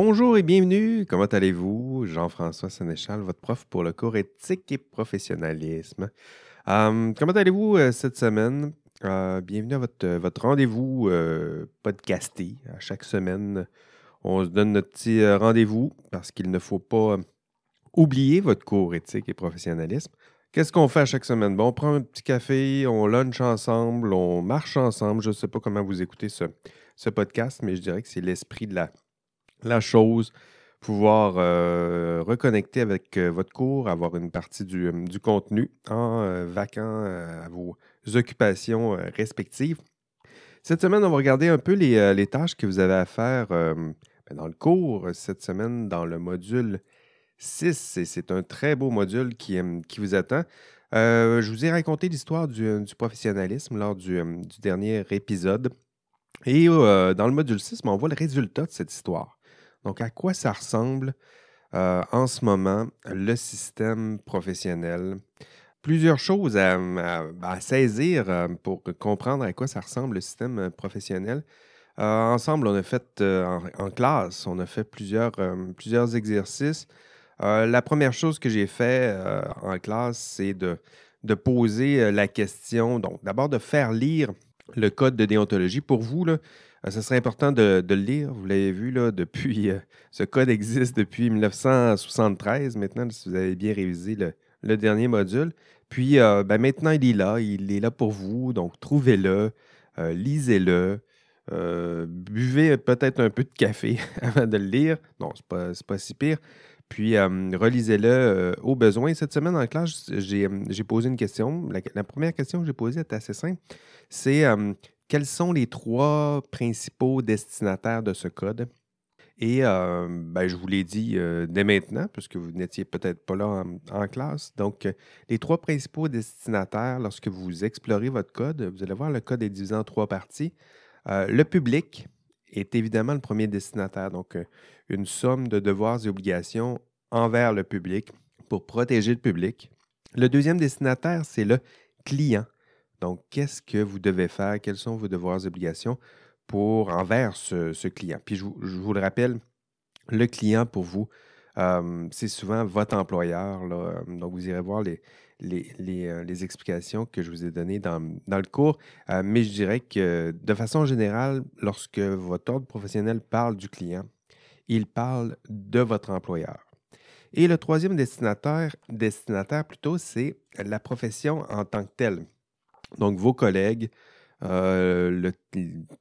Bonjour et bienvenue. Comment allez-vous? Jean-François Sénéchal, votre prof pour le cours éthique et professionnalisme. Euh, comment allez-vous euh, cette semaine? Euh, bienvenue à votre, votre rendez-vous podcasté. À chaque semaine, on se donne notre petit rendez-vous parce qu'il ne faut pas oublier votre cours éthique et professionnalisme. Qu'est-ce qu'on fait à chaque semaine? Bon, on prend un petit café, on lunch ensemble, on marche ensemble. Je ne sais pas comment vous écoutez ce, ce podcast, mais je dirais que c'est l'esprit de la, la chose, pouvoir euh, reconnecter avec euh, votre cours, avoir une partie du, euh, contenu en vacant à vos occupations respectives. Cette semaine, on va regarder un peu les, tâches que vous avez à faire ben, dans le cours cette semaine dans le module 6. c'est un très beau module qui, qui vous attend. je vous ai raconté l'histoire du, professionnalisme lors du, dernier épisode. Et dans le module 6, ben, on voit le résultat de cette histoire. Donc, à quoi ça ressemble euh, en ce moment le système professionnel? Plusieurs choses à, saisir euh, pour comprendre à quoi ça ressemble le système euh, professionnel. ensemble, on a fait en, classe, on a fait plusieurs, exercices. la première chose que j'ai fait en classe, c'est de, poser la question, donc d'abord de faire lire le code de déontologie. Pour vous, ce serait important de, le lire. Vous l'avez vu, là, depuis, euh, ce code existe depuis 1973. Maintenant, si vous avez bien révisé le, dernier module. Puis euh, ben, maintenant, il est là. Il est là pour vous. Donc, trouvez-le, lisez-le. buvez peut-être un peu de café avant de le lire. Non, ce n'est pas, si pire. Puis, relisez-le au besoin. Cette semaine, en classe, j'ai posé une question. La, première question que j'ai posée était assez simple. C'est quels sont les trois principaux destinataires de ce code? Et euh, ben, je vous l'ai dit euh, dès maintenant, puisque vous n'étiez peut-être pas là en, classe. Donc, euh, les trois principaux destinataires, lorsque vous explorez votre code, vous allez voir le code est divisé en trois parties. le public est évidemment le premier destinataire, donc une somme de devoirs et obligations envers le public pour protéger le public. Le deuxième destinataire, c'est le client. Donc, qu'est-ce que vous devez faire? Quels sont vos devoirs et obligations pour envers ce, client? Puis, je, vous le rappelle, le client pour vous, euh, c'est souvent votre employeur. Donc, vous irez voir les, euh, les, explications que je vous ai données dans, le cours. Euh, mais je dirais que de façon générale, lorsque votre ordre professionnel parle du client, il parle de votre employeur. Et le troisième destinataire, destinataire plutôt, c'est la profession en tant que telle. Donc, vos collègues, euh,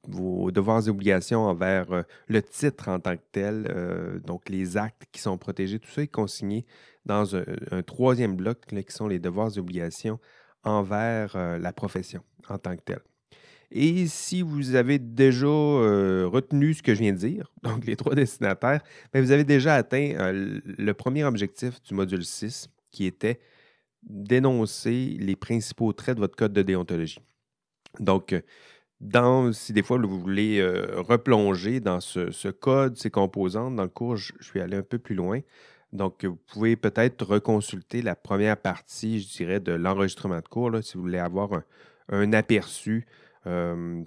vos devoirs et obligations envers euh, le titre en tant que tel, euh, donc les actes qui sont protégés, tout ça est consigné dans un, troisième bloc qui sont les devoirs et obligations envers la profession en tant que telle. Et si vous avez déjà retenu ce que je viens de dire, donc les trois destinataires, ben, vous avez déjà atteint le premier objectif du module 6 qui était dénoncer les principaux traits de votre code de déontologie. Donc, dans, si des fois vous voulez euh, replonger dans ce, code, ces composantes, dans le cours, je, suis allé un peu plus loin. Donc, vous pouvez peut-être reconsulter la première partie, je dirais, de l'enregistrement de cours, si vous voulez avoir un, aperçu euh,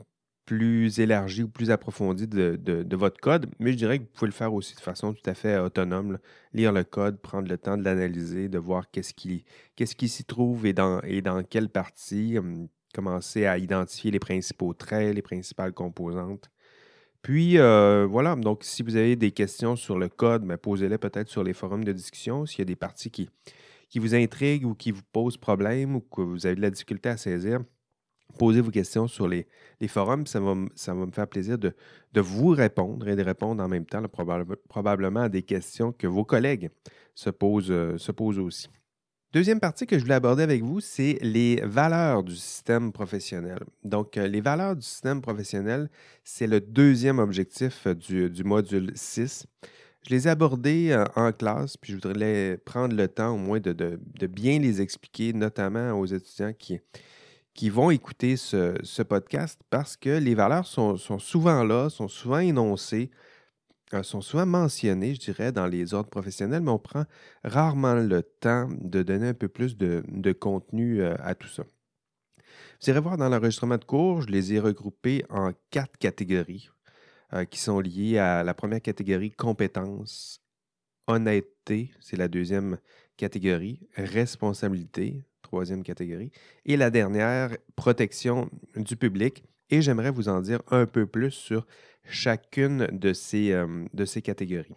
plus élargi ou plus approfondi de, votre code, mais je dirais que vous pouvez le faire aussi de façon tout à fait autonome. Lire le code, prendre le temps de l'analyser, de voir qu'est-ce qui, qu'est-ce qui s'y trouve et dans, et dans quelle partie, hum, commencer à identifier les principaux traits, les principales composantes. Puis euh, voilà, donc si vous avez des questions sur le code, ben, posez-les peut-être sur les forums de discussion. S'il y a des parties qui, qui vous intriguent ou qui vous posent problème ou que vous avez de la difficulté à saisir, posez vos questions sur les, forums. Ça va, ça va me faire plaisir de, vous répondre et de répondre en même temps probablement à des questions que vos collègues se posent, euh, se posent aussi. Deuxième partie que je voulais aborder avec vous, c'est les valeurs du système professionnel. Donc, euh, les valeurs du système professionnel, c'est le deuxième objectif du, module 6. Je les ai abordées euh, en classe, puis je voudrais prendre le temps au moins de bien les expliquer, notamment aux étudiants qui, qui vont écouter ce, podcast parce que les valeurs sont, souvent là, sont souvent énoncées, euh, sont souvent mentionnées, je dirais, dans les ordres professionnels, mais on prend rarement le temps de donner un peu plus de, contenu euh, à tout ça. Vous irez voir dans l'enregistrement de cours, je les ai regroupés en quatre catégories. euh, qui sont liés à la première catégorie, compétences, honnêteté, c'est la deuxième catégorie, responsabilité, troisième catégorie, et la dernière, protection du public. Et j'aimerais vous en dire un peu plus sur chacune de ces, euh, de ces catégories.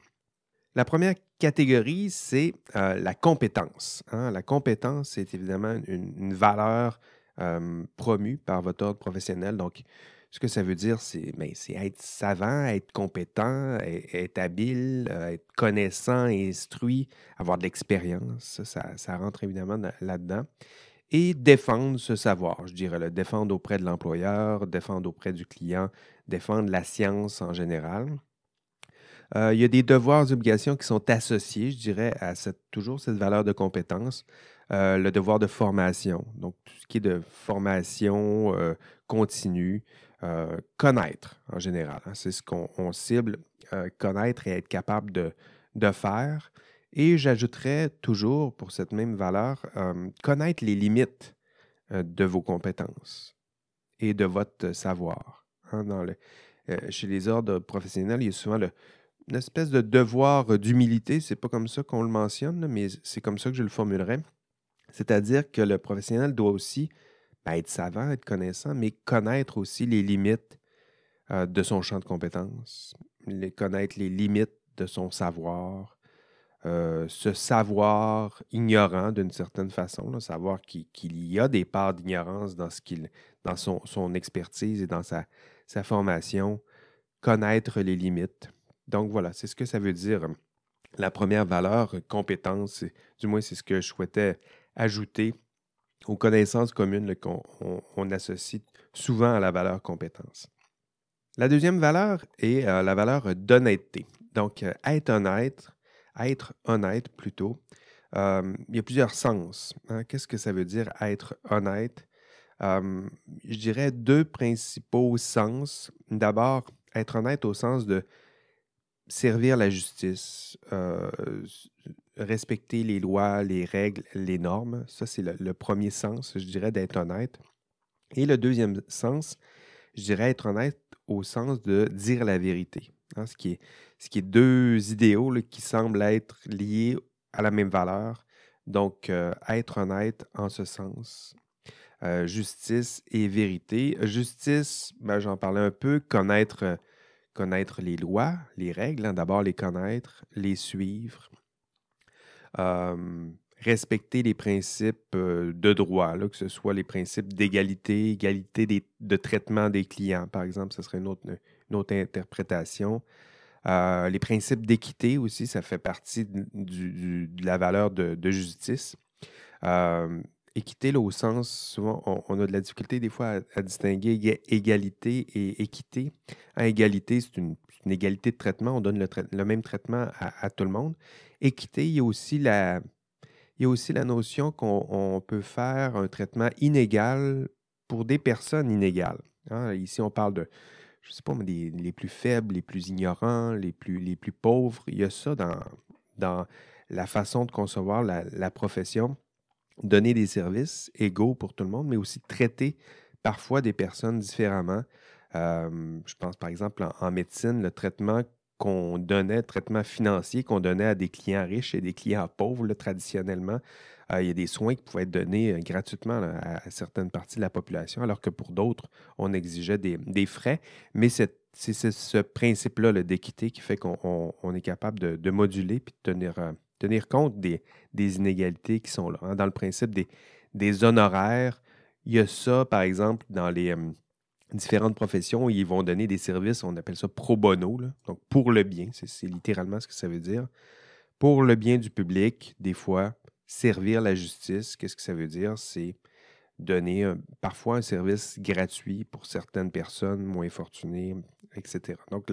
La première catégorie, c'est euh, la compétence. Hein. La compétence, c'est évidemment une, valeur euh, promue par votre ordre professionnel. Donc, ce que ça veut dire, c'est ben, être savant, être compétent, être, habile, être connaissant, instruit, avoir de l'expérience. Ça, ça, rentre évidemment là-dedans. Et défendre ce savoir, je dirais, le défendre auprès de l'employeur, défendre auprès du client, défendre la science en général. Euh, il y a des devoirs et obligations qui sont associés, je dirais, à toujours cette valeur de compétence. Euh, le devoir de formation, donc tout ce qui est de formation euh, continue, connaître en général. Hein, c'est ce qu'on cible, connaître et être capable de, de faire. Et j'ajouterais toujours pour cette même valeur, connaître les limites de vos compétences et de votre savoir. Hein, dans le, chez les ordres professionnels, il y a souvent une espèce de devoir d'humilité. C'est pas comme ça qu'on le mentionne, mais c'est comme ça que je le formulerais. C'est-à-dire que le professionnel doit aussi être savant, être connaissant, mais connaître aussi les limites euh, de son champ de compétences, connaître les limites de son savoir, euh, ce savoir ignorant d'une certaine façon, savoir qu'il y a des parts d'ignorance dans, ce dans son, expertise et dans sa formation, connaître les limites. Donc voilà, c'est ce que ça veut dire. La première valeur, compétence, du moins c'est ce que je souhaitais ajouter aux connaissances communes qu'on associe souvent à la valeur compétence. La deuxième valeur est euh, la valeur d'honnêteté. Donc, euh, être honnête, être honnête plutôt, euh, il y a plusieurs sens. Hein. Qu'est-ce que ça veut dire être honnête? je dirais deux principaux sens. D'abord, être honnête au sens de servir la justice, respecter les lois, les règles, les normes. Ça, c'est le, premier sens, je dirais, d'être honnête. Et le deuxième sens, je dirais être honnête au sens de dire la vérité. Hein, ce, qui est, deux idéaux qui semblent être liés à la même valeur. Donc, euh, être honnête en ce sens. Euh, justice et vérité. Justice, ben, j'en parlais un peu, connaître connaître les lois, les règles, hein, d'abord les connaître, les suivre, respecter les principes de droit, que ce soit les principes d'égalité, égalité de traitement des clients, par exemple, ce serait une autre, interprétation. les principes d'équité aussi, ça fait partie de la valeur de, justice équité, là, au sens, souvent, on, a de la difficulté des fois à, distinguer égalité et équité. À égalité, c'est une, égalité de traitement, on donne le, même traitement à, tout le monde. Équité, il y a aussi la, il y a aussi la notion qu'on peut faire un traitement inégal pour des personnes inégales. Hein. Ici, on parle de, je ne sais pas, mais les plus faibles, les plus ignorants, les plus, les plus pauvres. Il y a ça dans, dans la façon de concevoir la profession donner des services égaux pour tout le monde, mais aussi traiter parfois des personnes différemment. je pense par exemple en, médecine, le traitement qu'on donnait, le traitement financier qu'on donnait à des clients riches et des clients pauvres traditionnellement. Il y a des soins qui pouvaient être donnés gratuitement à, certaines parties de la population, alors que pour d'autres, on exigeait des, frais. Mais c'est ce principe-là d'équité qui fait qu'on est capable de, moduler et de tenir, tenir compte des, inégalités qui sont là. Hein. Dans le principe des, honoraires, il y a ça, par exemple, dans les différentes professions, ils vont donner des services, on appelle ça pro bono, donc pour le bien, c'est littéralement ce que ça veut dire. Pour le bien du public, des fois, servir la justice, qu'est-ce que ça veut dire? C'est donner parfois un service gratuit pour certaines personnes moins fortunées, etc. Donc,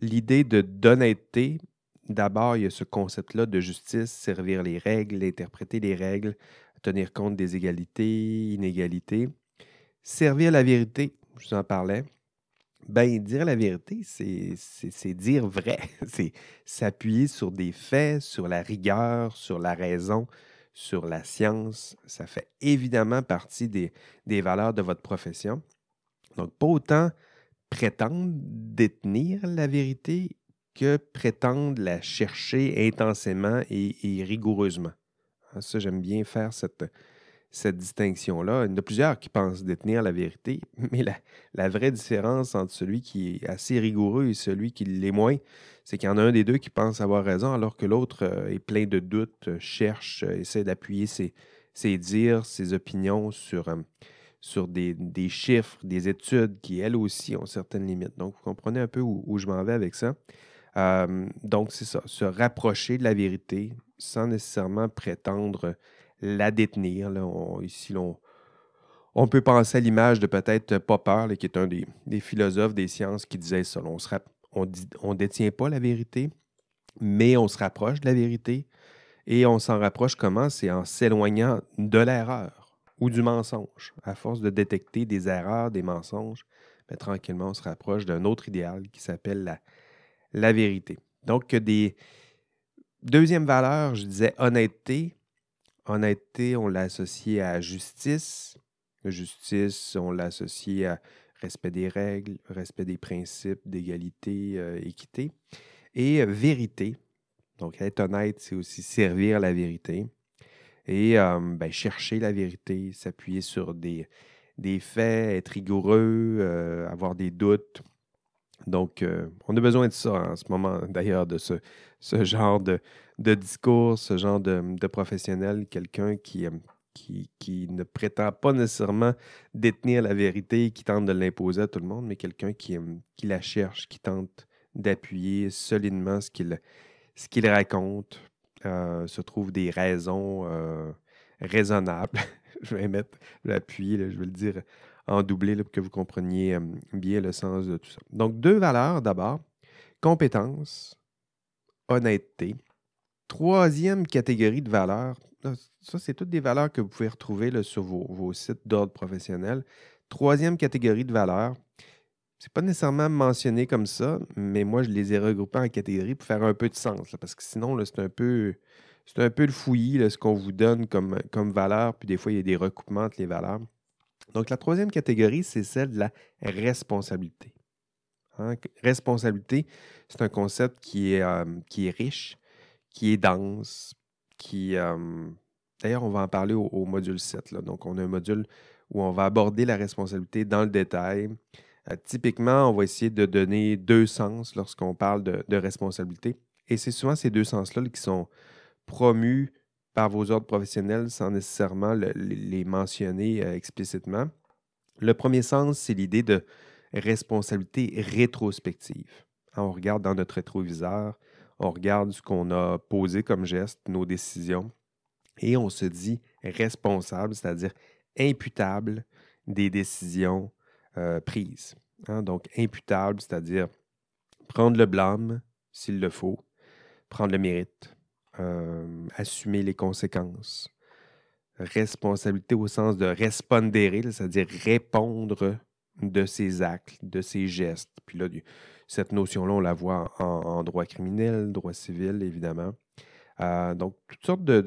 l'idée de d'honnêteté D'abord, il y a ce concept-là de justice, servir les règles, interpréter les règles, tenir compte des égalités, inégalités. Servir la vérité, je vous en parlais. Ben, dire la vérité, c'est dire vrai. C'est s'appuyer sur des faits, sur la rigueur, sur la raison, sur la science. Ça fait évidemment partie des, des valeurs de votre profession. Donc, pas autant prétendre détenir la vérité que prétendre la chercher intensément et, rigoureusement. Hein, ça, j'aime bien faire cette, cette distinction-là. Il y en a plusieurs qui pensent détenir la vérité, mais la, vraie différence entre celui qui est assez rigoureux et celui qui l'est moins, c'est qu'il y en a un des deux qui pense avoir raison, alors que l'autre euh, est plein de doutes, euh, cherche, euh, essaie d'appuyer ses, ses, dires, ses opinions sur, sur des, chiffres, des études qui, elles aussi, ont certaines limites. Donc, vous comprenez un peu où, je m'en vais avec ça. Donc, c'est ça, se rapprocher de la vérité sans nécessairement prétendre la détenir. ici, on, peut penser à l'image de peut-être Popper, qui est un des, philosophes des sciences qui disait ça. On ne détient pas la vérité, mais on se rapproche de la vérité. Et on s'en rapproche comment? C'est en s'éloignant de l'erreur ou du mensonge. À force de détecter des erreurs, des mensonges, ben, tranquillement, on se rapproche d'un autre idéal qui s'appelle la, la vérité. Donc, des, deuxième valeur, je disais honnêteté. Honnêteté, on l'a associé à justice. Justice, on l'a associé à respect des règles, respect des principes d'égalité, euh, équité. Et euh, vérité. Donc, être honnête, c'est aussi servir la vérité. Et euh, ben, chercher la vérité, s'appuyer sur des, des faits, être rigoureux, avoir des doutes. Donc, on a besoin de ça en ce moment, d'ailleurs, de ce, genre de, discours, ce genre de, professionnel, quelqu'un qui, euh, qui, qui, ne prétend pas nécessairement détenir la vérité, qui tente de l'imposer à tout le monde, mais quelqu'un qui, euh, qui la cherche, qui tente d'appuyer solidement ce qu'il raconte, euh, se trouve des raisons raisonnables. je vais mettre l'appui, je vais le dire en doublé pour que vous compreniez bien le sens de tout ça. Donc, deux valeurs d'abord. Compétence, honnêteté. Troisième catégorie de valeurs, ça, c'est toutes des valeurs que vous pouvez retrouver là, sur vos, sites d'ordre professionnel. Troisième catégorie de valeurs, c'est pas nécessairement mentionné comme ça, mais moi, je les ai regroupées en catégories pour faire un peu de sens, parce que sinon, c'est un peu. C'est un peu le fouillis, ce qu'on vous donne comme, comme valeur, puis des fois, il y a des recoupements entre les valeurs. Donc, la troisième catégorie, c'est celle de la responsabilité. Hein, responsabilité, c'est un concept qui est, euh, qui est riche, qui est dense, qui... Euh, d'ailleurs, on va en parler au, module 7. Donc, on a un module où on va aborder la responsabilité dans le détail. Euh, typiquement, on va essayer de donner deux sens lorsqu'on parle de, responsabilité. Et c'est souvent ces deux sens-là qui sont promus par vos ordres professionnels sans nécessairement les mentionner explicitement. Le premier sens, c'est l'idée de responsabilité rétrospective. On regarde dans notre rétroviseur, on regarde ce qu'on a posé comme geste, nos décisions, et on se dit responsable, c'est-à-dire imputable des décisions euh, prises. Hein. Donc, imputable, c'est-à-dire prendre le blâme s'il le faut, prendre le mérite, euh, assumer les conséquences. Responsabilité au sens de respondere, c'est-à-dire répondre de ses actes, de ses gestes. Puis là, cette notion-là, on la voit en, droit criminel, droit civil, évidemment. Euh, donc, toutes sortes de,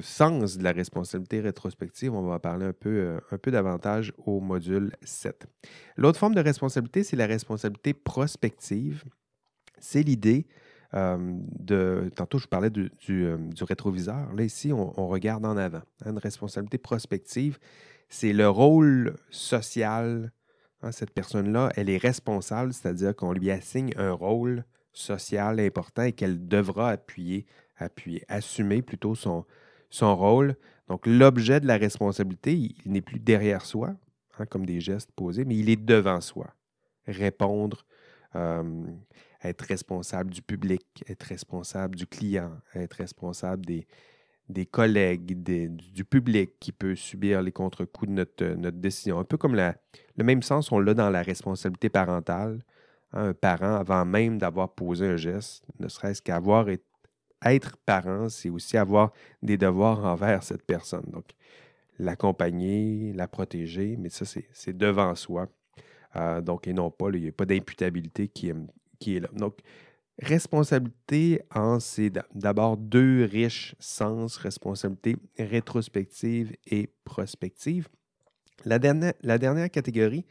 sens de la responsabilité rétrospective. On va parler un peu, euh, un peu davantage au module 7. L'autre forme de responsabilité, c'est la responsabilité prospective. C'est l'idée de, tantôt, je parlais du, rétroviseur. Là, ici, on, regarde en avant. Hein, une responsabilité prospective, c'est le rôle social. Hein, cette personne-là, elle est responsable, c'est-à-dire qu'on lui assigne un rôle social important et qu'elle devra appuyer, appuyer, assumer plutôt son, rôle. Donc, l'objet de la responsabilité, il, n'est plus derrière soi, hein, comme des gestes posés, mais il est devant soi. Répondre, être responsable du public, être responsable du client, être responsable des, des collègues, du public qui peut subir les contre-coups de notre, notre, décision. Un peu comme le même sens, on l'a dans la responsabilité parentale. Hein, un parent, avant même d'avoir posé un geste, ne serait-ce qu'avoir être parent, c'est aussi avoir des devoirs envers cette personne. Donc, l'accompagner, la protéger, mais ça, c'est devant soi. Euh, donc, et non pas, il n'y a pas d'imputabilité qui, qui est là. Donc, responsabilité en c'est d'abord deux riches sens, responsabilité rétrospective et prospective. La dernière, la dernière catégorie,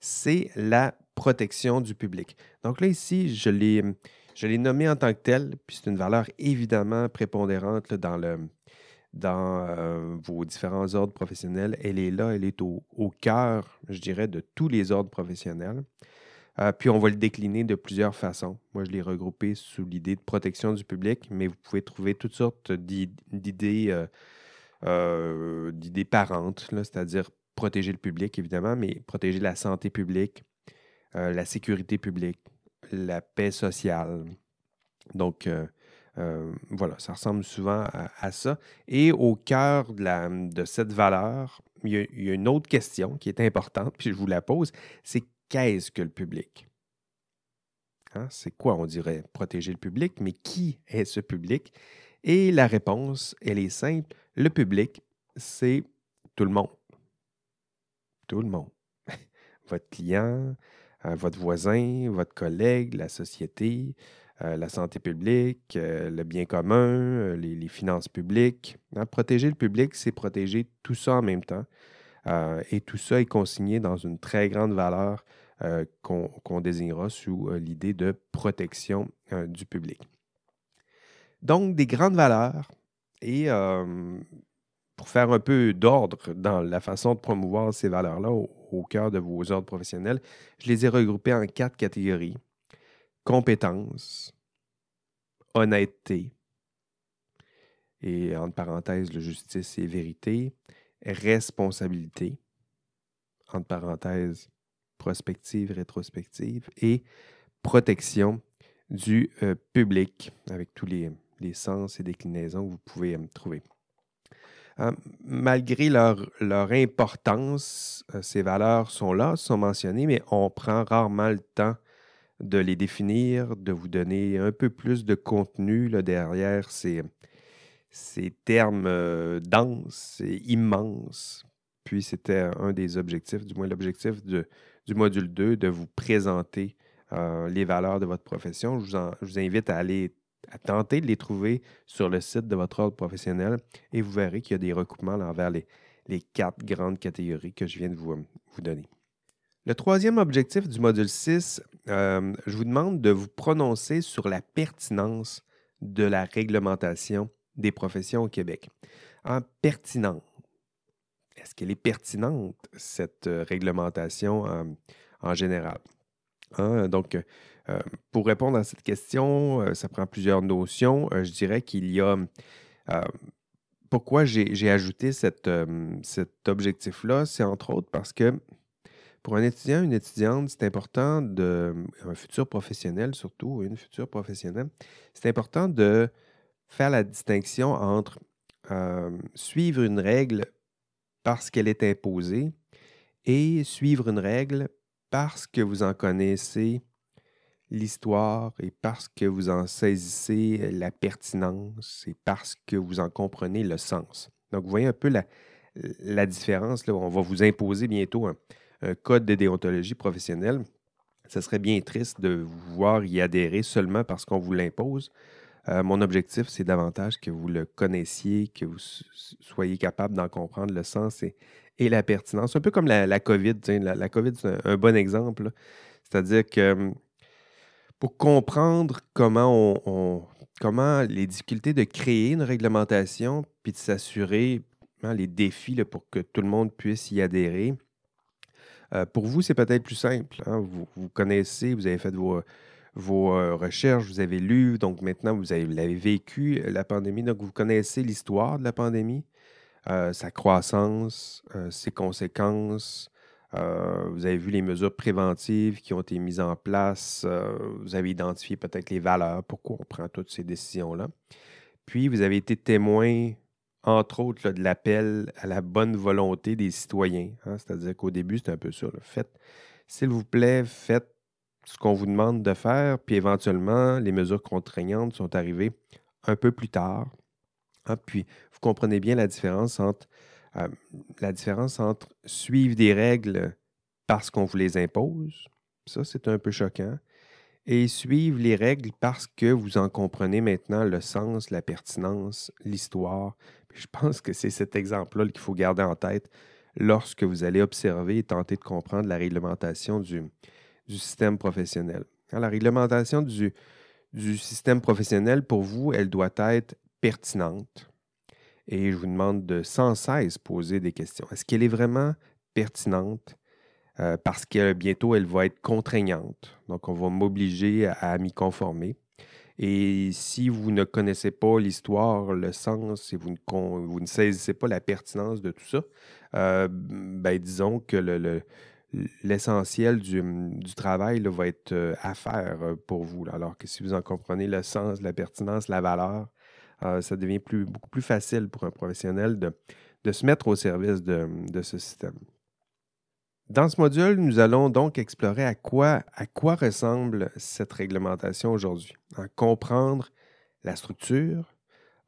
c'est la protection du public. Donc là, ici, je l'ai, je nommé en tant que tel, puis c'est une valeur évidemment prépondérante dans, le, dans euh, vos différents ordres professionnels. Elle est là, elle est au, cœur, je dirais, de tous les ordres professionnels. Euh, puis on va le décliner de plusieurs façons. Moi, je l'ai regroupé sous l'idée de protection du public, mais vous pouvez trouver toutes sortes d'idées, euh, d'idées parentes, c'est-à-dire protéger le public, évidemment, mais protéger la santé publique, la sécurité publique, la paix sociale. Donc, euh, euh, voilà, ça ressemble souvent à, ça. Et au cœur de, de cette valeur, il y, a, une autre question qui est importante, puis je vous la pose, c'est qu'est-ce que le public? Hein, c'est quoi, on dirait, protéger le public, mais qui est ce public? Et la réponse, elle est simple. Le public, c'est tout le monde. Tout le monde. Votre client, votre voisin, votre collègue, la société, euh, la santé publique, euh, le bien commun, euh, les, finances publiques. Hein, protéger le public, c'est protéger tout ça en même temps. Et tout ça est consigné dans une très grande valeur qu'on désignera sous l'idée de protection du public. Donc, des grandes valeurs. Et pour faire un peu d'ordre dans la façon de promouvoir ces valeurs-là au, cœur de vos ordres professionnels, je les ai regroupées en quatre catégories. Compétence, honnêteté, et entre parenthèses, le justice et vérité, responsabilité, entre parenthèses, prospective, rétrospective, et protection du euh, public, avec tous les, sens et déclinaisons que vous pouvez euh, trouver. Hein, malgré leur, importance, euh, ces valeurs sont là, sont mentionnées, mais on prend rarement le temps de les définir, de vous donner un peu plus de contenu derrière ces, ces termes euh, denses et immenses. Puis c'était un des objectifs, du moins l'objectif du module 2, de vous présenter euh, les valeurs de votre profession. Je vous, invite à aller à tenter de les trouver sur le site de votre ordre professionnel et vous verrez qu'il y a des recoupements envers les, les, quatre grandes catégories que je viens de vous, vous donner. Le troisième objectif du module 6, euh, je vous demande de vous prononcer sur la pertinence de la réglementation des professions au Québec. En pertinente, est-ce qu'elle est pertinente, cette euh, réglementation en général? Hein, donc, euh, pour répondre à cette question, euh, ça prend plusieurs notions. Je dirais qu'il y a... pourquoi j'ai ajouté cet objectif-là, c'est entre autres parce que pour un étudiant, une étudiante, c'est important de, un futur professionnel surtout, une future professionnelle, c'est important de faire la distinction entre suivre une règle parce qu'elle est imposée et suivre une règle parce que vous en connaissez l'histoire et parce que vous en saisissez la pertinence et parce que vous en comprenez le sens. Donc, vous voyez un peu la, différence. Là. On va vous imposer bientôt un, code de déontologie professionnelle. Ce serait bien triste de vous voir y adhérer seulement parce qu'on vous l'impose. Euh, mon objectif, c'est davantage que vous le connaissiez, que vous soyez capable d'en comprendre le sens et, la pertinence. Un peu comme la, COVID. La, COVID, c'est un, bon exemple. C'est-à-dire que hum, pour comprendre comment, on, comment les difficultés de créer une réglementation, puis de s'assurer hein, les défis pour que tout le monde puisse y adhérer. Euh, pour vous, c'est peut-être plus simple. Hein. Vous, connaissez, vous avez fait vos, vos euh, recherches, vous avez lu, donc maintenant vous avez, l'avez vécu, euh, la pandémie, donc vous connaissez l'histoire de la pandémie, sa croissance, ses conséquences, euh, vous avez vu les mesures préventives qui ont été mises en place. Euh, vous avez identifié peut-être les valeurs, pourquoi on prend toutes ces décisions-là. Puis, vous avez été témoin, entre autres, de l'appel à la bonne volonté des citoyens. Hein. C'est-à-dire qu'au début, c'était un peu ça. Faites, s'il vous plaît, faites ce qu'on vous demande de faire, puis éventuellement, les mesures contraignantes sont arrivées un peu plus tard. Hein. Puis, vous comprenez bien la différence entre euh, la différence entre suivre des règles parce qu'on vous les impose, ça c'est un peu choquant, et suivre les règles parce que vous en comprenez maintenant le sens, la pertinence, l'histoire. Je pense que c'est cet exemple-là qu'il faut garder en tête. lorsque vous allez observer et tenter de comprendre la réglementation du, du système professionnel. la réglementation du, système professionnel, pour vous, elle doit être pertinente. Et je vous demande de sans cesse poser des questions. Est-ce qu'elle est vraiment pertinente? Euh, parce que bientôt, elle va être contraignante. Donc, on va m'obliger à, m'y conformer. Et si vous ne connaissez pas l'histoire, le sens, et vous ne, vous ne, saisissez pas la pertinence de tout ça, euh, ben, disons que le, l'essentiel du, travail va être euh, à faire pour vous. Alors que si vous en comprenez le sens, la pertinence, la valeur, ça devient beaucoup plus facile pour un professionnel de, se mettre au service de, ce système. Dans ce module, nous allons donc explorer à quoi, à quoi ressemble cette réglementation aujourd'hui. Comprendre la structure,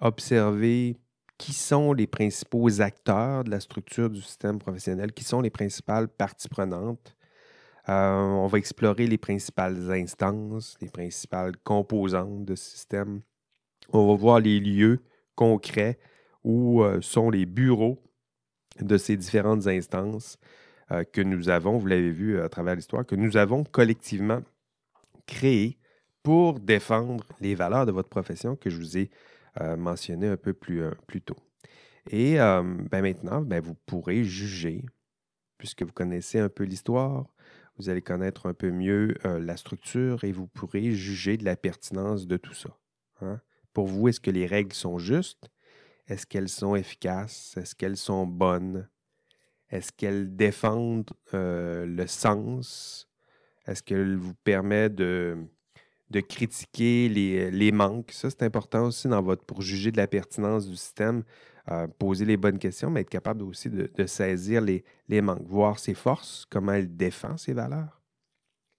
observer qui sont les principaux acteurs de la structure du système professionnel, qui sont les principales parties prenantes. Euh, on va explorer les principales instances, les principales composantes de ce système. On va voir les lieux concrets où euh, sont les bureaux de ces différentes instances. Euh, que nous avons, vous l'avez vu à travers l'histoire, que nous avons collectivement créé pour défendre les valeurs de votre profession que je vous ai mentionné un peu plus, euh, tôt. Et ben maintenant, ben vous pourrez juger, puisque vous connaissez un peu l'histoire, vous allez connaître un peu mieux la structure et vous pourrez juger de la pertinence de tout ça. Hein. Pour vous, est-ce que les règles sont justes? Est-ce qu'elles sont efficaces? Est-ce qu'elles sont bonnes? Est-ce qu'elles défendent euh, le sens? Est-ce qu'elles vous permettent de, de critiquer les, manques? Ça, c'est important aussi dans votre, pour juger de la pertinence du système, euh, poser les bonnes questions, mais être capable aussi de, saisir les, les, manques, voir ses forces, comment elle défend ses valeurs,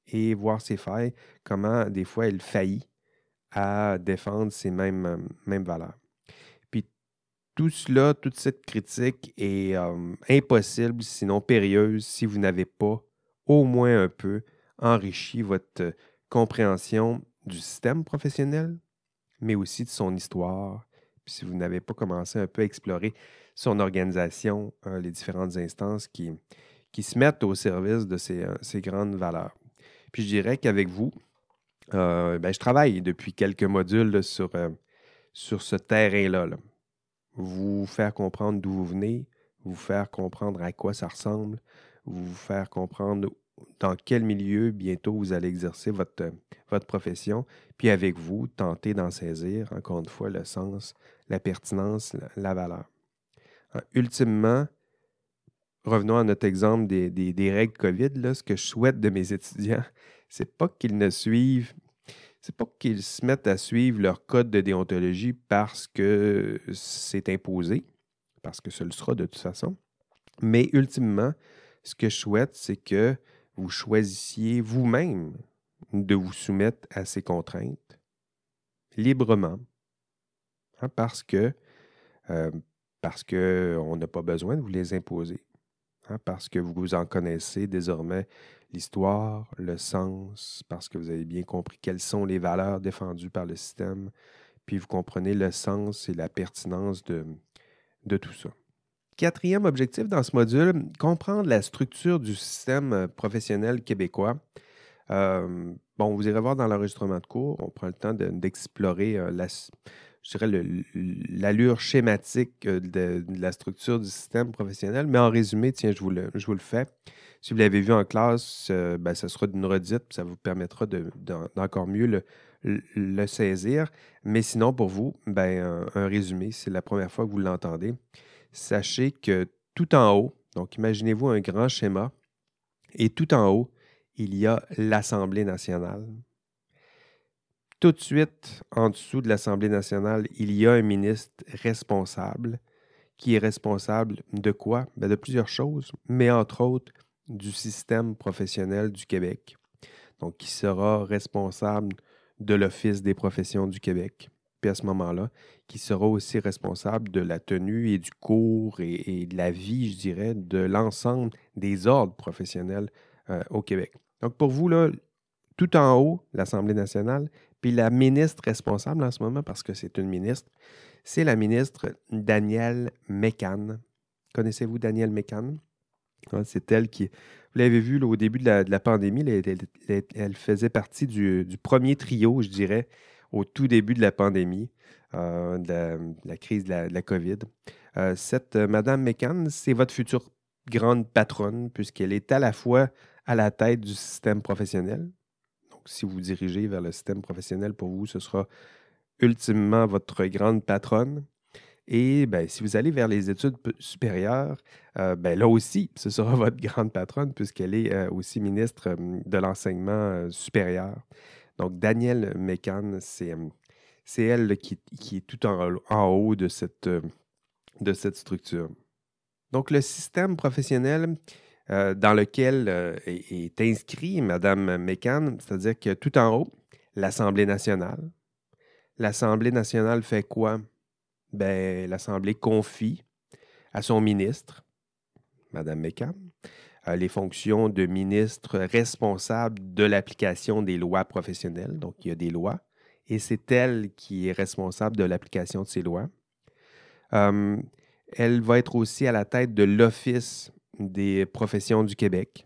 et voir ses failles, comment des fois elle faillit à défendre ces mêmes, mêmes valeurs tout cela, toute cette critique est euh, impossible, sinon périlleuse, si vous n'avez pas au moins un peu enrichi votre compréhension du système professionnel, mais aussi de son histoire. Puis si vous n'avez pas commencé un peu à explorer son organisation, euh, les différentes instances qui, qui se mettent au service de ces, euh, grandes valeurs. Puis je dirais qu'avec vous, ben, je travaille depuis quelques modules sur, sur ce terrain-là. là vous faire comprendre d'où vous venez, vous faire comprendre à quoi ça ressemble, vous faire comprendre dans quel milieu bientôt vous allez exercer votre, votre profession, puis avec vous, tenter d'en saisir, encore une fois, le sens, la pertinence, la, valeur. Ultimement, revenons à notre exemple des, des, règles COVID, là, ce que je souhaite de mes étudiants, c'est pas qu'ils ne suivent c'est pas qu'ils se mettent à suivre leur code de déontologie parce que c'est imposé, parce que ce le sera de toute façon. Mais ultimement, ce que je souhaite, c'est que vous choisissiez vous-même de vous soumettre à ces contraintes librement, hein, parce que euh, qu'on n'a pas besoin de vous les imposer, hein, parce que vous en connaissez désormais l'histoire, le sens, parce que vous avez bien compris quelles sont les valeurs défendues par le système, puis vous comprenez le sens et la pertinence de, de tout ça. Quatrième objectif dans ce module, comprendre la structure du système euh, professionnel québécois. Euh, bon, vous irez voir dans l'enregistrement de cours, on prend le temps d'explorer euh, la, l'allure schématique de, la structure du système professionnel, mais en résumé, tiens, je vous le, je vous le fais. Si vous l'avez vu en classe, euh, ben, ça sera d'une redite, ça vous permettra d'encore mieux le, saisir. Mais sinon, pour vous, ben, un, résumé, c'est la première fois que vous l'entendez. Sachez que tout en haut, donc imaginez-vous un grand schéma, et tout en haut, il y a l'Assemblée nationale. Tout de suite, en dessous de l'Assemblée nationale, il y a un ministre responsable qui est responsable de quoi? Ben, de plusieurs choses, mais entre autres du système professionnel du Québec. Donc, qui sera responsable de l'Office des professions du Québec. À ce moment-là, qui sera aussi responsable de la tenue et du cours et, de la vie, je dirais, de l'ensemble des ordres professionnels euh, au Québec. Donc, pour vous, là, tout en haut, l'Assemblée nationale, puis la ministre responsable en ce moment, parce que c'est une ministre, c'est la ministre Danielle Mécan. Connaissez-vous Danielle Mécan? C'est elle qui, vous l'avez vu au début de la, pandémie, elle, faisait partie du, premier trio, je dirais, au tout début de la pandémie, euh, de, la, crise de la, COVID. Euh, cette euh, Madame McCann, c'est votre future grande patronne, puisqu'elle est à la fois à la tête du système professionnel. Donc, si vous dirigez vers le système professionnel, pour vous, ce sera ultimement votre grande patronne. Et ben, si vous allez vers les études supérieures, ben, là aussi, ce sera votre grande patronne puisqu'elle est aussi ministre de l'enseignement supérieur. Donc, Danielle Mécan, c'est, elle qui, est tout en, haut de cette, de cette structure. Donc, le système professionnel dans lequel est, est, inscrit Mme Mécan, c'est-à-dire que tout en haut, l'Assemblée nationale. L'Assemblée nationale fait quoi? ben, l'Assemblée confie à son ministre, Mme euh, les fonctions de ministre responsable de l'application des lois professionnelles. Donc, il y a des lois et c'est elle qui est responsable de l'application de ces lois. Euh, elle va être aussi à la tête de l'Office des professions du Québec.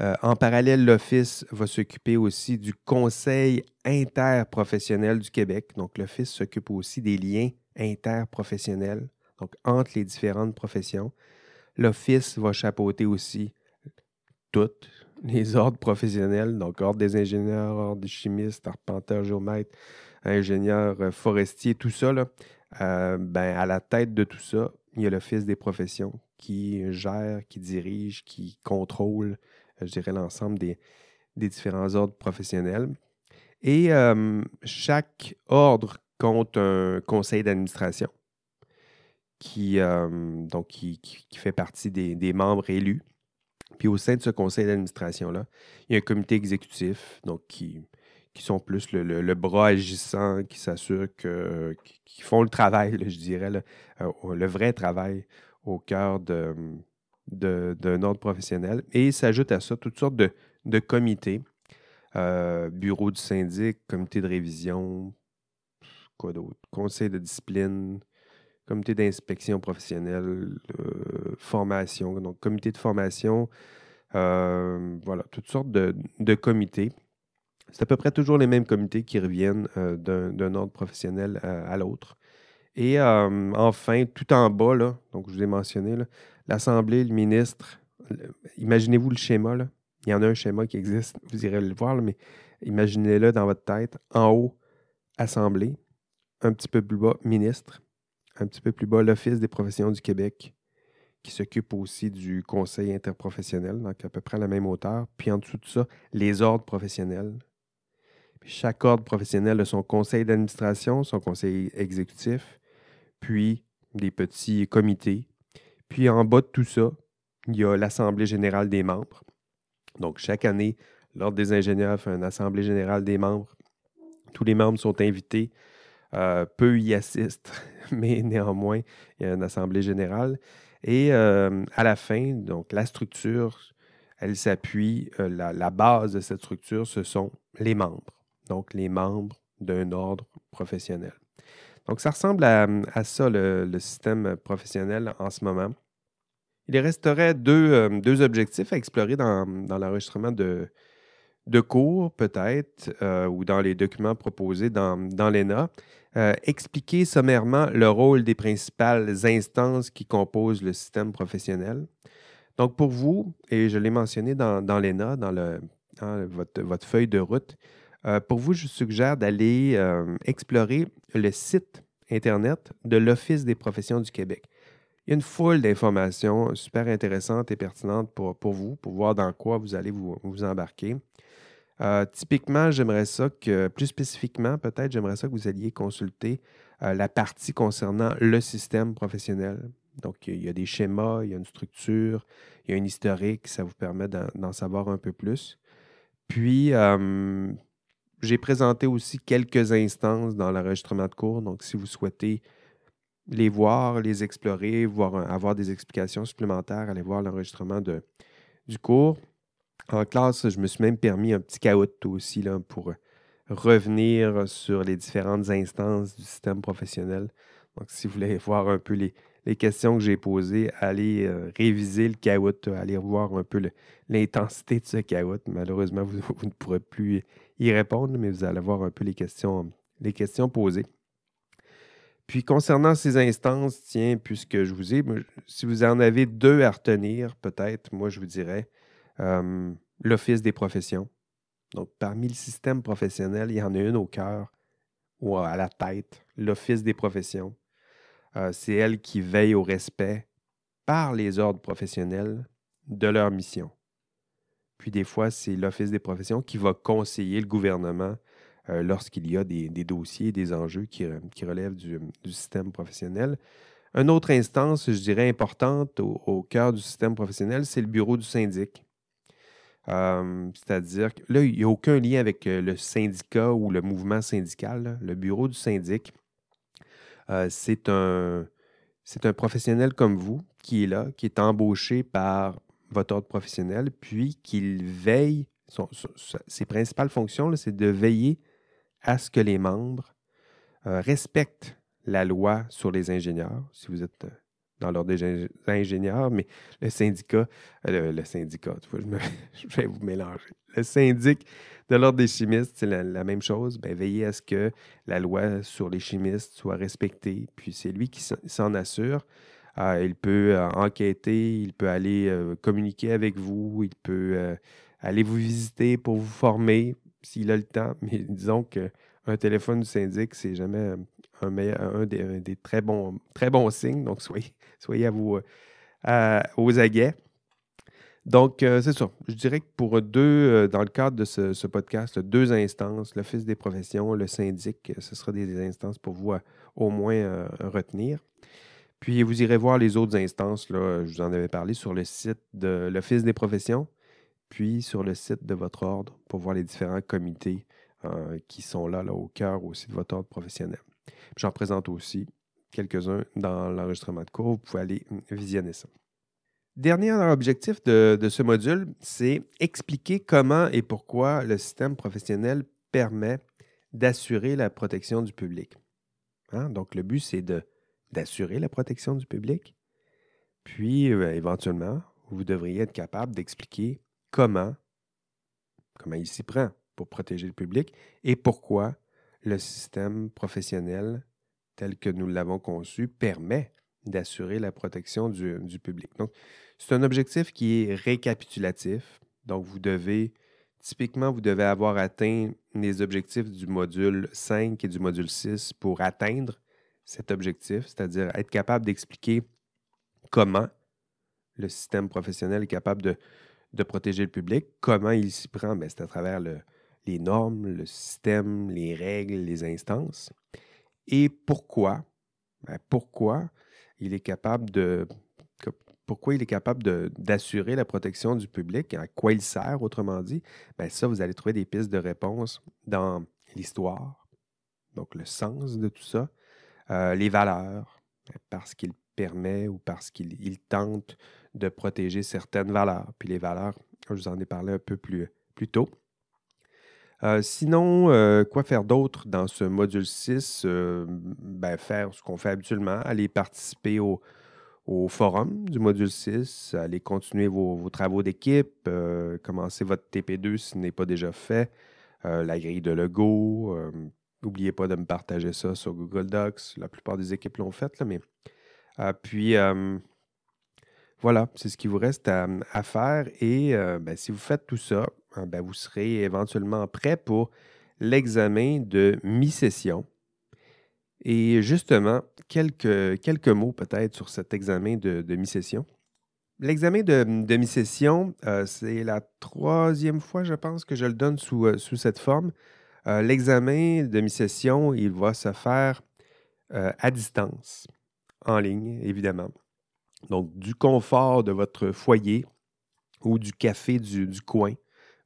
Euh, en parallèle, l'Office va s'occuper aussi du Conseil interprofessionnel du Québec. Donc, l'Office s'occupe aussi des liens interprofessionnels, donc entre les différentes professions. L'Office va chapeauter aussi toutes les ordres professionnels, donc ordre des ingénieurs, ordre des chimistes, arpenteurs, géomètres, ingénieurs euh, forestiers, tout ça. Euh, ben, à la tête de tout ça, il y a l'Office des professions qui gère, qui dirige, qui contrôle je dirais, l'ensemble des, différents ordres professionnels. Et euh, chaque ordre compte un conseil d'administration qui, euh, donc qui, fait partie des, membres élus. Puis au sein de ce conseil d'administration-là, il y a un comité exécutif, donc qui, qui sont plus le, bras agissant, qui s'assurent que, qui font le travail, je dirais, euh, le vrai travail au cœur de, d'un ordre professionnel. Et s'ajoute à ça toutes sortes de, comités, euh, bureau du syndic, comité de révision, quoi d'autre, conseil de discipline, comité d'inspection professionnelle, euh, formation, donc comité de formation, euh, voilà, toutes sortes de, comités. C'est à peu près toujours les mêmes comités qui reviennent d'un ordre professionnel à l'autre. Et enfin, tout en bas, là, donc je vous ai mentionné, l'Assemblée, le ministre, imaginez-vous le schéma. Là. Il y en a un schéma qui existe, vous irez le voir, mais imaginez-le dans votre tête. En haut, Assemblée, un petit peu plus bas, ministre, un petit peu plus bas, l'Office des professions du Québec, qui s'occupe aussi du Conseil interprofessionnel, donc à peu près la même hauteur. Puis en dessous de ça, les ordres professionnels, chaque ordre professionnel a son conseil d'administration, son conseil exécutif, puis des petits comités. Puis en bas de tout ça, il y a l'Assemblée générale des membres. Donc chaque année, l'Ordre des ingénieurs fait une Assemblée générale des membres. Tous les membres sont invités. Euh, peu y assistent, mais néanmoins, il y a une Assemblée générale. Et euh, à la fin, donc la structure, elle s'appuie, euh, la, base de cette structure, ce sont les membres. Donc les membres d'un ordre professionnel. Donc, ça ressemble à, ça, le, système professionnel en ce moment. Il resterait deux, euh, objectifs à explorer dans, l'enregistrement de, cours, peut-être, euh, ou dans les documents proposés dans, l'ENA. Euh, expliquer sommairement le rôle des principales instances qui composent le système professionnel. Donc, pour vous, et je l'ai mentionné dans, l'ENA, dans, votre, feuille de route, euh, pour vous, je suggère d'aller explorer le site Internet de l'Office des professions du Québec. Il y a une foule d'informations super intéressantes et pertinentes pour, vous, pour voir dans quoi vous allez vous, embarquer. Euh, typiquement, j'aimerais ça que, plus spécifiquement, peut-être, j'aimerais ça que vous alliez consulter la partie concernant le système professionnel. Donc, il y a des schémas, il y a une structure, il y a un historique, ça vous permet d'en savoir un peu plus. Puis, j'ai présenté aussi quelques instances dans l'enregistrement de cours. Donc, si vous souhaitez les voir, les explorer, voir, avoir des explications supplémentaires, allez voir l'enregistrement du cours. En classe, je me suis même permis un petit caout aussi là, pour revenir sur les différentes instances du système professionnel. Donc, si vous voulez voir un peu les, les questions que j'ai posées, allez réviser le caout, allez revoir un peu l'intensité de ce caout. Malheureusement, vous, ne pourrez plus y répondre, mais vous allez voir un peu les questions, les questions posées. Puis concernant ces instances, tiens, puisque je vous ai, si vous en avez deux à retenir, peut-être, moi je vous dirais l'Office des professions. Donc, parmi le système professionnel, il y en a une au cœur ou à la tête, l'Office des professions. c'est elle qui veille au respect par les ordres professionnels de leur mission. Puis des fois, c'est l'Office des professions qui va conseiller le gouvernement euh, lorsqu'il y a des, dossiers, des enjeux qui, relèvent du, système professionnel. Une autre instance, je dirais, importante au, cœur du système professionnel, c'est le bureau du syndic. Euh, c'est-à-dire que là, il n'y a aucun lien avec euh, le syndicat ou le mouvement syndical. Le bureau du syndic, c'est un, professionnel comme vous qui est là, qui est embauché par votre ordre professionnel, puis qu'il veille, ses principales fonctions, c'est de veiller à ce que les membres euh, respectent la loi sur les ingénieurs, si vous êtes euh, dans l'ordre des ingénieurs, mais le syndicat, euh, le, syndicat, je, vais vous mélanger. Le syndic de l'ordre des chimistes, c'est la, même chose. Ben, veillez à ce que la loi sur les chimistes soit respectée, puis c'est lui qui s'en assure. il peut enquêter, il peut aller communiquer avec vous, il peut aller vous visiter pour vous former s'il a le temps. Mais disons qu'un téléphone du syndic, c'est jamais un, des, très, bons, très bons signes. Donc, soyez, soyez à vous, aux aguets. Donc, euh, c'est ça. Je dirais que pour deux, euh, dans le cadre de ce, podcast, deux instances, l'Office des professions, le syndic, ce sera des, instances pour vous au moins euh, retenir. Puis, vous irez voir les autres instances, là, je vous en avais parlé, sur le site de l'Office des professions puis sur le site de votre ordre pour voir les différents comités euh, qui sont là, là, au cœur aussi de votre ordre professionnel. J'en présente aussi quelques-uns dans l'enregistrement de cours. Vous pouvez aller visionner ça. Dernier objectif de, ce module, c'est expliquer comment et pourquoi le système professionnel permet d'assurer la protection du public. Hein? Donc, le but, c'est d'assurer la protection du public. Puis, euh, éventuellement, vous devriez être capable d'expliquer comment, comment il s'y prend pour protéger le public et pourquoi le système professionnel tel que nous l'avons conçu permet d'assurer la protection du, public. Donc, c'est un objectif qui est récapitulatif. Donc, vous devez, typiquement, vous devez avoir atteint les objectifs du module 5 et du module 6 pour atteindre cet objectif, c'est-à-dire être capable d'expliquer comment le système professionnel est capable de, de protéger le public. Comment il s'y prend? Ben, c'est à travers les normes, le système, les règles, les instances. Et pourquoi? Ben, pourquoi il est capable de pourquoi il est capable d'assurer la protection du public, à quoi il sert, autrement dit, bien, ça, vous allez trouver des pistes de réponse dans l'histoire, donc le sens de tout ça, euh, les valeurs, ben, parce qu'il permet ou parce qu'il tente de protéger certaines valeurs. Puis les valeurs, je vous en ai parlé un peu plus, plus tôt. Euh, sinon, euh, quoi faire d'autre dans ce module 6? Euh, ben, faire ce qu'on fait habituellement, aller participer au, forum du module 6, aller continuer vos, travaux d'équipe, commencer votre TP2 si ce n'est pas déjà fait, la grille de logo. N'oubliez pas de me partager ça sur Google Docs. La plupart des équipes l'ont fait, là, mais puis voilà, c'est ce qui vous reste à, faire. Et ben, si vous faites tout ça, hein, ben, vous serez éventuellement prêt pour l'examen de mi-session. Et justement, quelques, quelques mots peut-être sur cet examen de, mi-session. L'examen de, mi-session, euh, c'est la troisième fois, je pense, que je le donne sous, euh, sous cette forme. L'examen de mi-session, il va se faire à distance, en ligne, évidemment. Donc, du confort de votre foyer ou du café du, coin,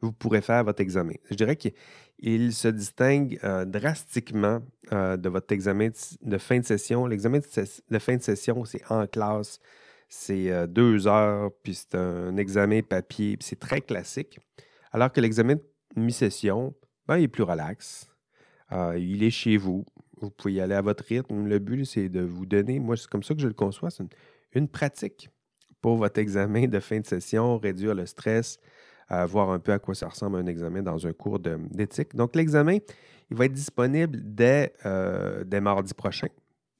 vous pourrez faire votre examen. Je dirais qu'il se distingue euh, drastiquement euh, de votre examen de, fin de session. L'examen de, fin de session, c'est en classe, c'est euh, deux heures, puis c'est un examen papier, c'est très classique. Alors que l'examen de mi-session, ben, il est plus relax. il est chez vous. Vous pouvez y aller à votre rythme. Le but, c'est de vous donner, moi, c'est comme ça que je le conçois, c'est une, pratique pour votre examen de fin de session, réduire le stress, voir un peu à quoi ça ressemble un examen dans un cours d'éthique. Donc, l'examen, il va être disponible dès, euh, dès mardi prochain,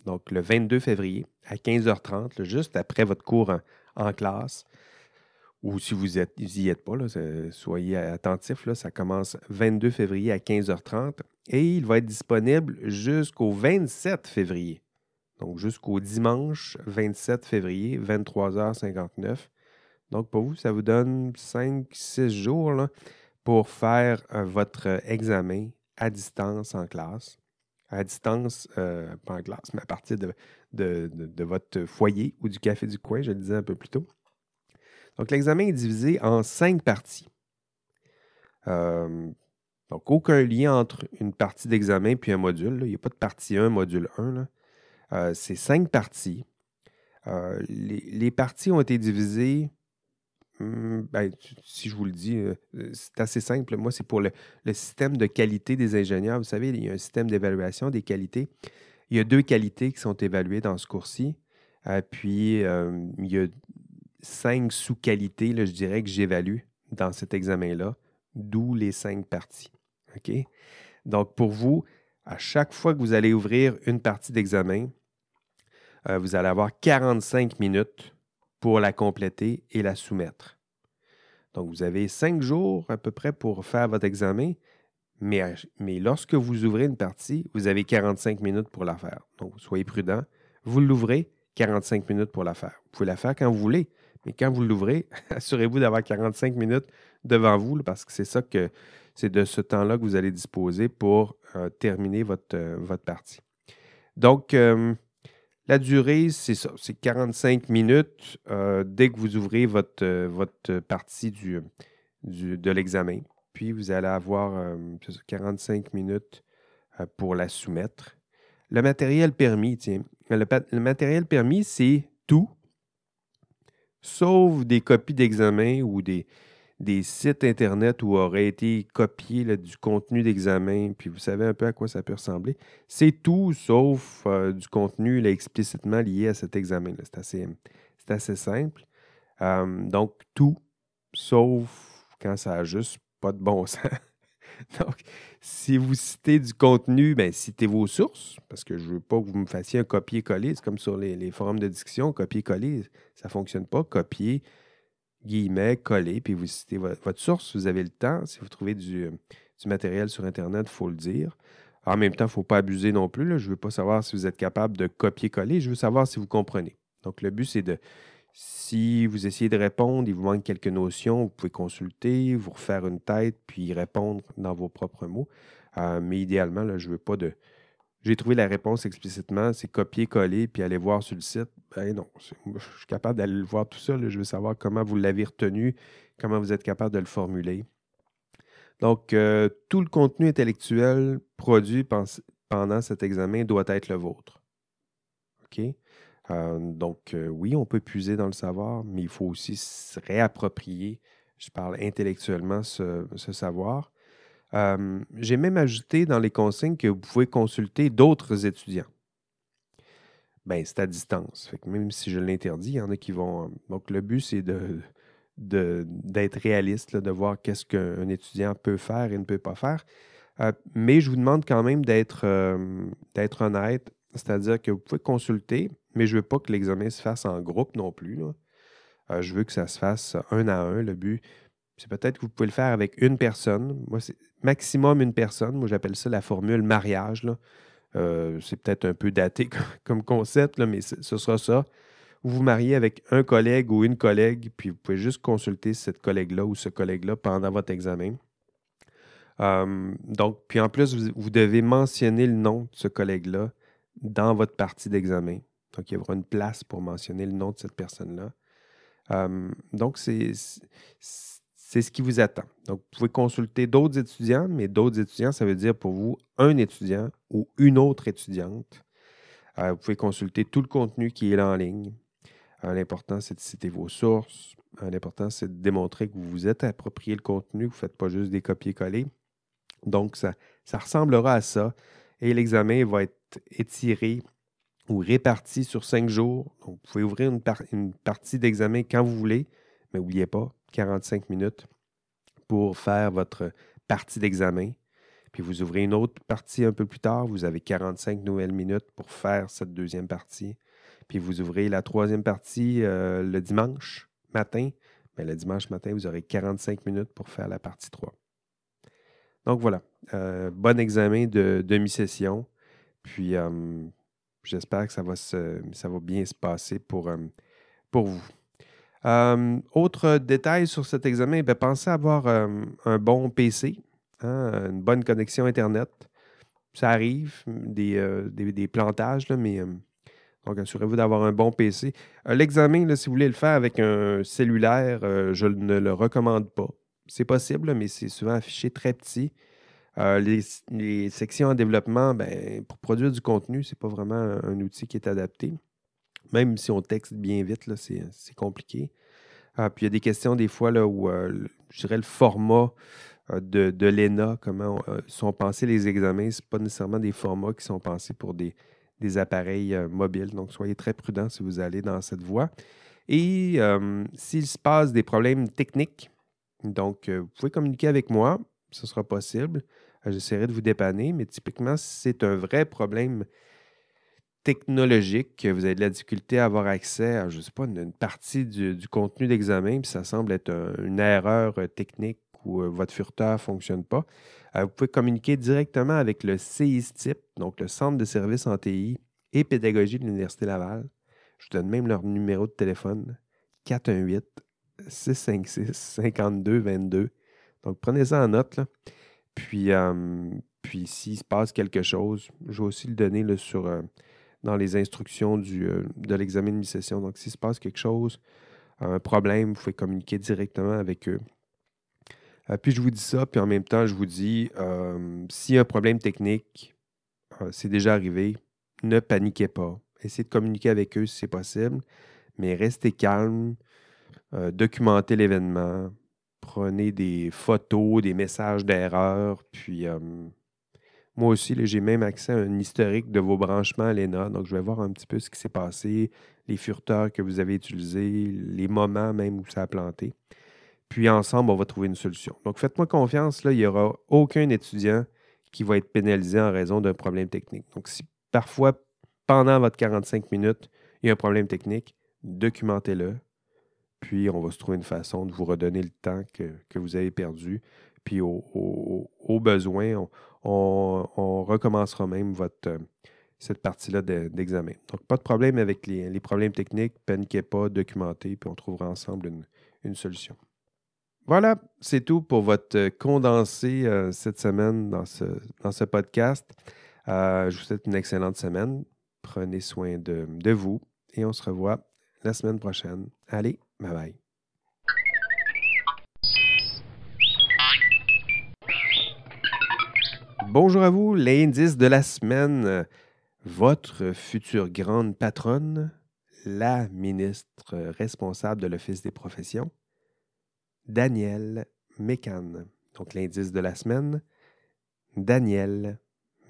donc le 22 février à 15h30, juste après votre cours en, classe. Ou si vous n'y êtes pas, soyez attentifs, ça commence 22 février à 15h30 et il va être disponible jusqu'au 27 février. Donc jusqu'au dimanche 27 février, 23h59. Donc pour vous, ça vous donne 5-6 jours pour faire euh, votre examen à distance en classe. À distance, euh, pas en classe, mais à partir de, de, votre foyer ou du café du coin, je le disais un peu plus tôt. Donc, l'examen est divisé en cinq parties. Euh, donc, aucun lien entre une partie d'examen puis un module. Il n'y a pas de partie 1, module 1. Euh, c'est cinq parties. les, parties ont été divisées ben, si je vous le dis, euh, euh, c'est assez simple. Moi, c'est pour le, système de qualité des ingénieurs. Vous savez, il y a un système d'évaluation des qualités. Il y a deux qualités qui sont évaluées dans ce cours-ci. Euh, puis, il y a cinq sous-qualités, je dirais, que j'évalue dans cet examen-là, d'où les cinq parties. OK? Donc, pour vous, à chaque fois que vous allez ouvrir une partie d'examen, vous allez avoir 45 minutes pour la compléter et la soumettre. Donc, vous avez cinq jours à peu près pour faire votre examen, mais, mais lorsque vous ouvrez une partie, vous avez 45 minutes pour la faire. Donc, soyez prudent. Vous l'ouvrez, 45 minutes pour la faire. Vous pouvez la faire quand vous voulez, mais quand vous l'ouvrez, assurez-vous d'avoir 45 minutes devant vous, parce que c'est ça que c'est de ce temps-là que vous allez disposer pour euh, terminer votre, euh, votre partie. Donc, euh, la durée, c'est ça, c'est 45 minutes euh, dès que vous ouvrez votre, euh, partie de l'examen. Puis vous allez avoir 45 euh, minutes pour la soumettre. Le matériel permis, tiens, le matériel permis, c'est tout, sauf des copies d'examen ou des, des sites Internet où aurait été copié du contenu d'examen, puis vous savez un peu à quoi ça peut ressembler. C'est tout sauf euh, du contenu explicitement lié à cet examen. C'est assez, assez, simple. Euh, donc, tout sauf quand ça n'a juste pas de bon sens. donc, si vous citez du contenu, ben, citez vos sources, parce que je ne veux pas que vous me fassiez un copier-coller. C'est comme sur les, les forums de discussion, copier-coller, ça ne fonctionne pas. Copier, guillemets, coller, puis vous citez votre, source. Vous avez le temps. Si vous trouvez du, matériel sur Internet, il faut le dire. En même temps, il ne faut pas abuser non plus. Je ne veux pas savoir si vous êtes capable de copier-coller. Je veux savoir si vous comprenez. Donc, le but, c'est de, si vous essayez de répondre, il vous manque quelques notions, vous pouvez consulter, vous refaire une tête, puis répondre dans vos propres mots. Euh, mais idéalement, je ne veux pas de, j'ai trouvé la réponse explicitement, c'est copier-coller puis aller voir sur le site. Ben non, je suis capable d'aller le voir tout seul. Je veux savoir comment vous l'avez retenu, comment vous êtes capable de le formuler. Donc, euh, tout le contenu intellectuel produit pendant cet examen doit être le vôtre. OK? Euh, donc, euh, oui, on peut puiser dans le savoir, mais il faut aussi se réapproprier, je parle intellectuellement, ce savoir. Euh, j'ai même ajouté dans les consignes que vous pouvez consulter d'autres étudiants. Ben, c'est à distance. même si je l'interdis, il y en a qui vont. Donc, le but, c'est d'être réaliste, de voir qu'est-ce qu'un étudiant peut faire et ne peut pas faire. Euh, mais je vous demande quand même d'être, euh, honnête, c'est-à-dire que vous pouvez consulter, mais je ne veux pas que l'examen se fasse en groupe non plus. je veux que ça se fasse un à un. Le but, c'est peut-être que vous pouvez le faire avec une personne. Moi, c'est maximum une personne. Moi, j'appelle ça la formule mariage. Euh, c'est peut-être un peu daté comme concept, mais ce sera ça. Vous vous mariez avec un collègue ou une collègue, puis vous pouvez juste consulter cette collègue-là ou ce collègue-là pendant votre examen. Euh, donc, puis en plus, vous, devez mentionner le nom de ce collègue-là dans votre partie d'examen. Donc, il y aura une place pour mentionner le nom de cette personne-là. Euh, donc, c'est c'est ce qui vous attend. Donc, vous pouvez consulter d'autres étudiants, mais d'autres étudiants, ça veut dire pour vous un étudiant ou une autre étudiante. Euh, vous pouvez consulter tout le contenu qui est là en ligne. Euh, l'important, c'est de citer vos sources. Euh, l'important, c'est de démontrer que vous vous êtes approprié le contenu, vous ne faites pas juste des copier-coller. Donc, ça, ça ressemblera à ça. et l'examen va être étiré ou réparti sur cinq jours. Donc, vous pouvez ouvrir une, une partie d'examen quand vous voulez, mais n'oubliez pas, 45 minutes pour faire votre partie d'examen. Puis vous ouvrez une autre partie un peu plus tard, vous avez 45 nouvelles minutes pour faire cette deuxième partie. Puis vous ouvrez la troisième partie euh, le dimanche matin. Mais le dimanche matin, vous aurez 45 minutes pour faire la partie 3. Donc voilà, euh, bon examen de demi-session. Puis euh, j'espère que ça va, ça va bien se passer pour, pour vous. Autre détail sur cet examen, bien, pensez avoir un bon PC, hein, une bonne connexion Internet. Ça arrive, des, des, plantages, mais donc, assurez-vous d'avoir un bon PC. Euh, l'examen, si vous voulez le faire avec un cellulaire, euh, je ne le recommande pas. C'est possible, mais c'est souvent affiché très petit. Euh, les, sections en développement, ben, pour produire du contenu, ce n'est pas vraiment un, outil qui est adapté. Même si on texte bien vite, c'est compliqué. puis il y a des questions des fois là, où je dirais le format de, de l'ENA, comment sont pensés les examens, ce pas nécessairement des formats qui sont pensés pour des, des appareils euh, mobiles. Donc, soyez très prudents si vous allez dans cette voie. Et euh, s'il se passe des problèmes techniques, donc, euh, vous pouvez communiquer avec moi, ce sera possible. J'essaierai de vous dépanner, mais typiquement, si c'est un vrai problème technologique, que vous avez de la difficulté à avoir accès à, je sais pas, une, partie du, contenu d'examen, puis ça semble être une erreur technique ou votre furteur ne fonctionne pas, euh, vous pouvez communiquer directement avec le CISTIP, donc le Centre de services en TI et pédagogie de l'Université Laval. Je vous donne même leur numéro de téléphone 418 656 5222. Donc prenez ça en note. Puis, euh, puis s'il se passe quelque chose, je vais aussi le donner sur, euh, dans les instructions du, de l'examen de mi-session. Donc s'il se passe quelque chose, un problème, vous pouvez communiquer directement avec eux. Euh, puis je vous dis ça, puis en même temps, je vous dis, euh, s'il y a un problème technique, euh, c'est déjà arrivé, ne paniquez pas. Essayez de communiquer avec eux si c'est possible, mais restez calme, documentez l'événement, prenez des photos, des messages d'erreur, puis moi aussi, j'ai même accès à un historique de vos branchements à l'ENA, donc je vais voir un petit peu ce qui s'est passé, les furteurs que vous avez utilisés, les moments même où ça a planté. Puis ensemble, on va trouver une solution. Donc faites-moi confiance, là, il n'y aura aucun étudiant qui va être pénalisé en raison d'un problème technique. Donc si parfois, pendant votre 45 minutes, il y a un problème technique, documentez-le. Puis on va se trouver une façon de vous redonner le temps que, vous avez perdu. Puis au, besoin, on, recommencera même votre, cette partie-là d'examen. Donc, pas de problème avec les, problèmes techniques, paniquez pas, documentez, puis on trouvera ensemble une solution. Voilà, c'est tout pour votre condensé euh, cette semaine dans ce, podcast. Euh, je vous souhaite une excellente semaine. Prenez soin de vous et on se revoit la semaine prochaine. Allez, bye bye. Bonjour à vous, l'indice de la semaine. Votre future grande patronne, la ministre responsable de l'Office des professions, Daniel Mécan. Donc l'indice de la semaine, Daniel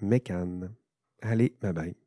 Mécan. Allez, bye bye.